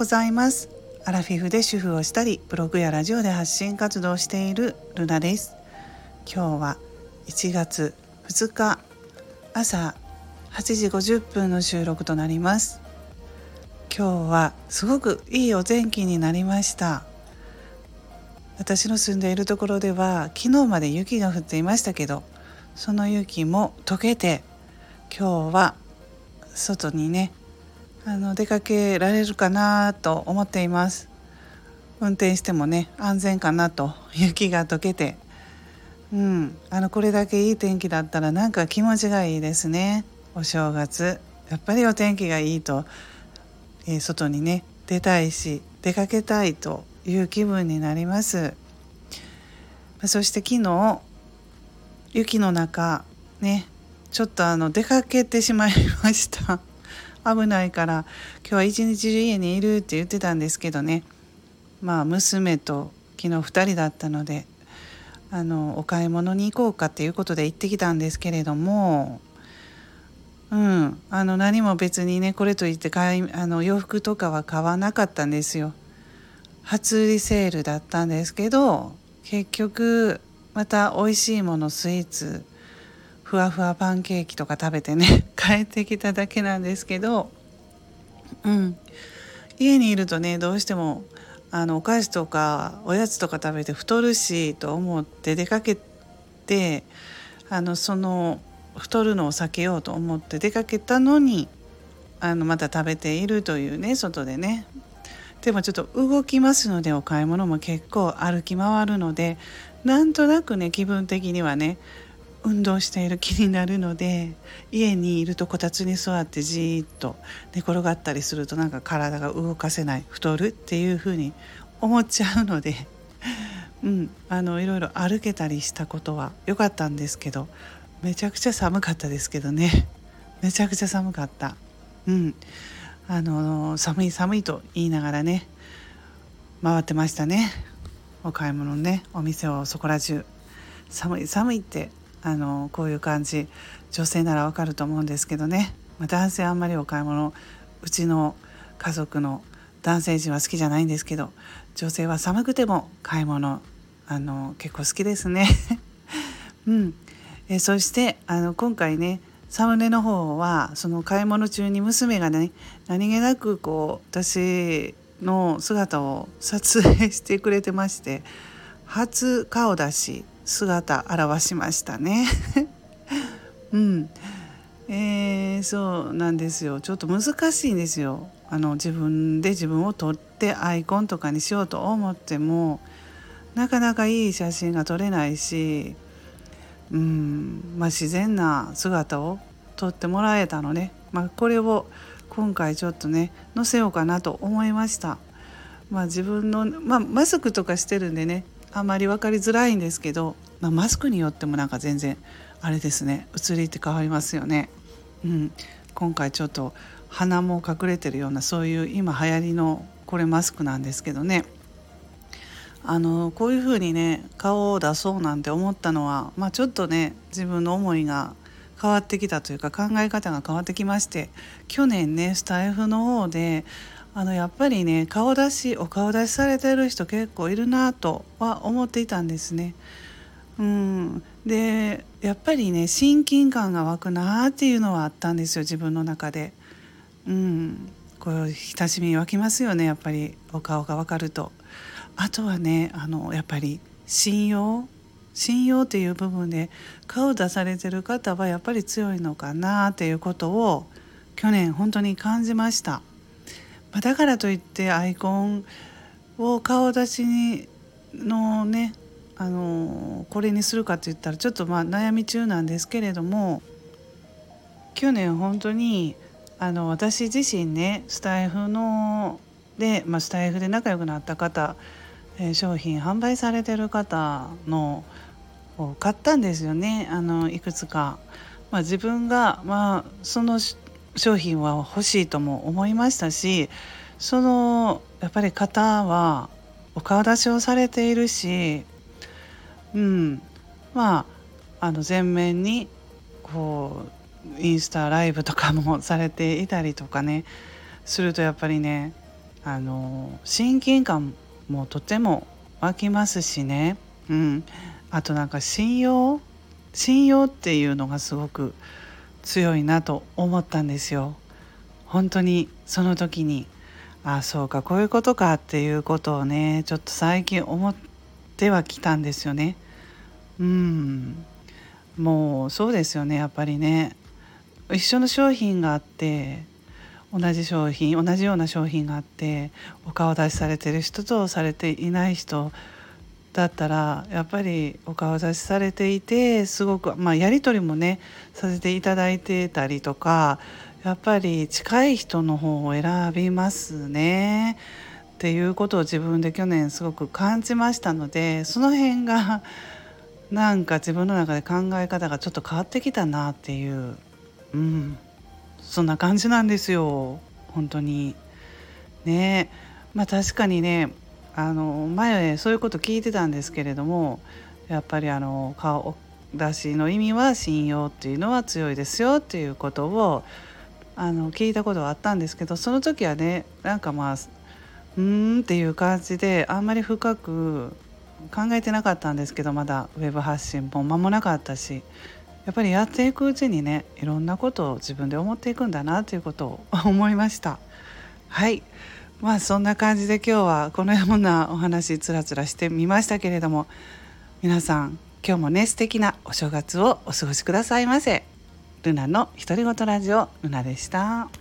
ございます。アラフィフで主婦をしたりブログやラジオで発信活動をしているルナです。今日は1月2日朝8時50分の収録となります。今日はすごくいいお天気になりました。私の住んでいるところでは昨日まで雪が降っていましたけどその雪も溶けて今日は外にねあの出かけられるかなと思っています。運転してもね安全かなと雪が溶けて。うん。あのこれだけいい天気だったらなんか気持ちがいいですね。お正月。やっぱりお天気がいいと、えー、外にね出たいし出かけたいという気分になります。そして昨日雪の中ねちょっとあの出かけてしまいました。危ないから今日は一日中家にいるって言ってたんですけどねまあ娘と昨日2人だったのであのお買い物に行こうかっていうことで行ってきたんですけれどもうんあの何も別にねこれといって買いあの洋服とかは買わなかったんですよ。初売りセールだったんですけど結局また美味しいものスイーツふわふわパンケーキとか食べてね 帰ってきただけなんですけどうん。家にいるとねどうしてもあのお菓子とかおやつとか食べて太るしと思って出かけてあのその太るのを避けようと思って出かけたのにあのまた食べているというね外でね。でもちょっと動きますのでお買い物も結構歩き回るのでなんとなくね気分的にはね運動している気になるので家にいるとこたつに座ってじーっと寝転がったりするとなんか体が動かせない太るっていうふうに思っちゃうので、うん、あのいろいろ歩けたりしたことは良かったんですけどめちゃくちゃ寒かったですけどね。めちゃくちゃ寒かった。うん、あの寒い寒いと言いながらね回ってましたね。お買い物ねお店をそこら中。寒い寒いってあのこういう感じ。女性ならわかると思うんですけどね、まあ、男性あんまりお買い物うちの家族の男性陣は好きじゃないんですけど女性は寒くても買い物あの結構好きですね。うん、えそしてあの今回ねサムネの方はその買い物中に娘がね何気なくこう私の姿を撮影してくれてまして初顔出し姿現しましたね。うん、えー、そうなんですよ。ちょっと難しいんですよ。あの自分で自分を撮ってアイコンとかにしようと思ってもなかなかいい写真が撮れないし、うん。まあ、自然な姿を撮ってもらえたので、まあ、これを今回ちょっとね載せようかなと思いました。まあ、自分の、まあ、マスクとかしてるんでねあまり分かりづらいんですけど、まあ、マスクによってもなんか全然あれですね。写りって変わりますよね。うん、今回ちょっと鼻も隠れてるようなそういう今流行りのこれマスクなんですけどね。あのこういうふうにね顔を出そうなんて思ったのは、まあ、ちょっとね自分の思いが変わってきたというか考え方が変わってきまして去年ねスタイフの方であのやっぱりね顔出しお顔出しされてる人結構いるなとは思っていたんですね。うん、でやっぱりね親近感が湧くなっていうのはあったんですよ自分の中で。うん、こう親しみ湧きますよねやっぱりお顔が分かると。あとはねあのやっぱり信用？信用っていう部分で顔出されてる方はやっぱり強いのかなっていうことを去年本当に感じました。まだからといってアイコンを顔出しにのねあのこれにするかって言ったらちょっとまあ悩み中なんですけれども去年本当にあの私自身ねスタイフので、まあ、スタイフで仲良くなった方、え、商品販売されてる方のを買ったんですよねあのいくつか。まあ、自分が、まあ、その商品は欲しいとも思いましたしそのやっぱり方はお顔出しをされているし、うん、まああの全面にこうインスタライブとかもされていたりとかねするとやっぱりねあの親近感もとても湧きますしね、うん、あとなんか信用信用っていうのがすごく強いなと思ったんですよ。本当にその時にあそうかこういうことかっていうことをねちょっと最近思ってはきたんですよね。うんもうそうですよねやっぱりね一緒の商品があって同じ商品同じような商品があってお顔出しされてる人とされていない人だったらやっぱりお顔出しされていてすごく、まあ、やり取りもねさせていただいてたりとかやっぱり近い人の方を選びますね。っていうことを自分で去年すごく感じましたのでその辺がなんか自分の中で考え方がちょっと変わってきたなっていう、うん、そんな感じなんですよ。本当に。ね。まあ確かにねあの前そういうこと聞いてたんですけれどもやっぱりあの顔出しの意味は信用っていうのは強いですよっていうことをあの聞いたことはあったんですけどその時はねなんかまあうんっていう感じであんまり深く考えてなかったんですけどまだウェブ発信も間もなかったしやっぱりやっていくうちにねいろんなことを自分で思っていくんだなということを思いました。はい。まあそんな感じで今日はこのようなお話つらつらしてみましたけれども皆さん今日もね素敵なお正月をお過ごしくださいませルナの独り言ラジオルナでした。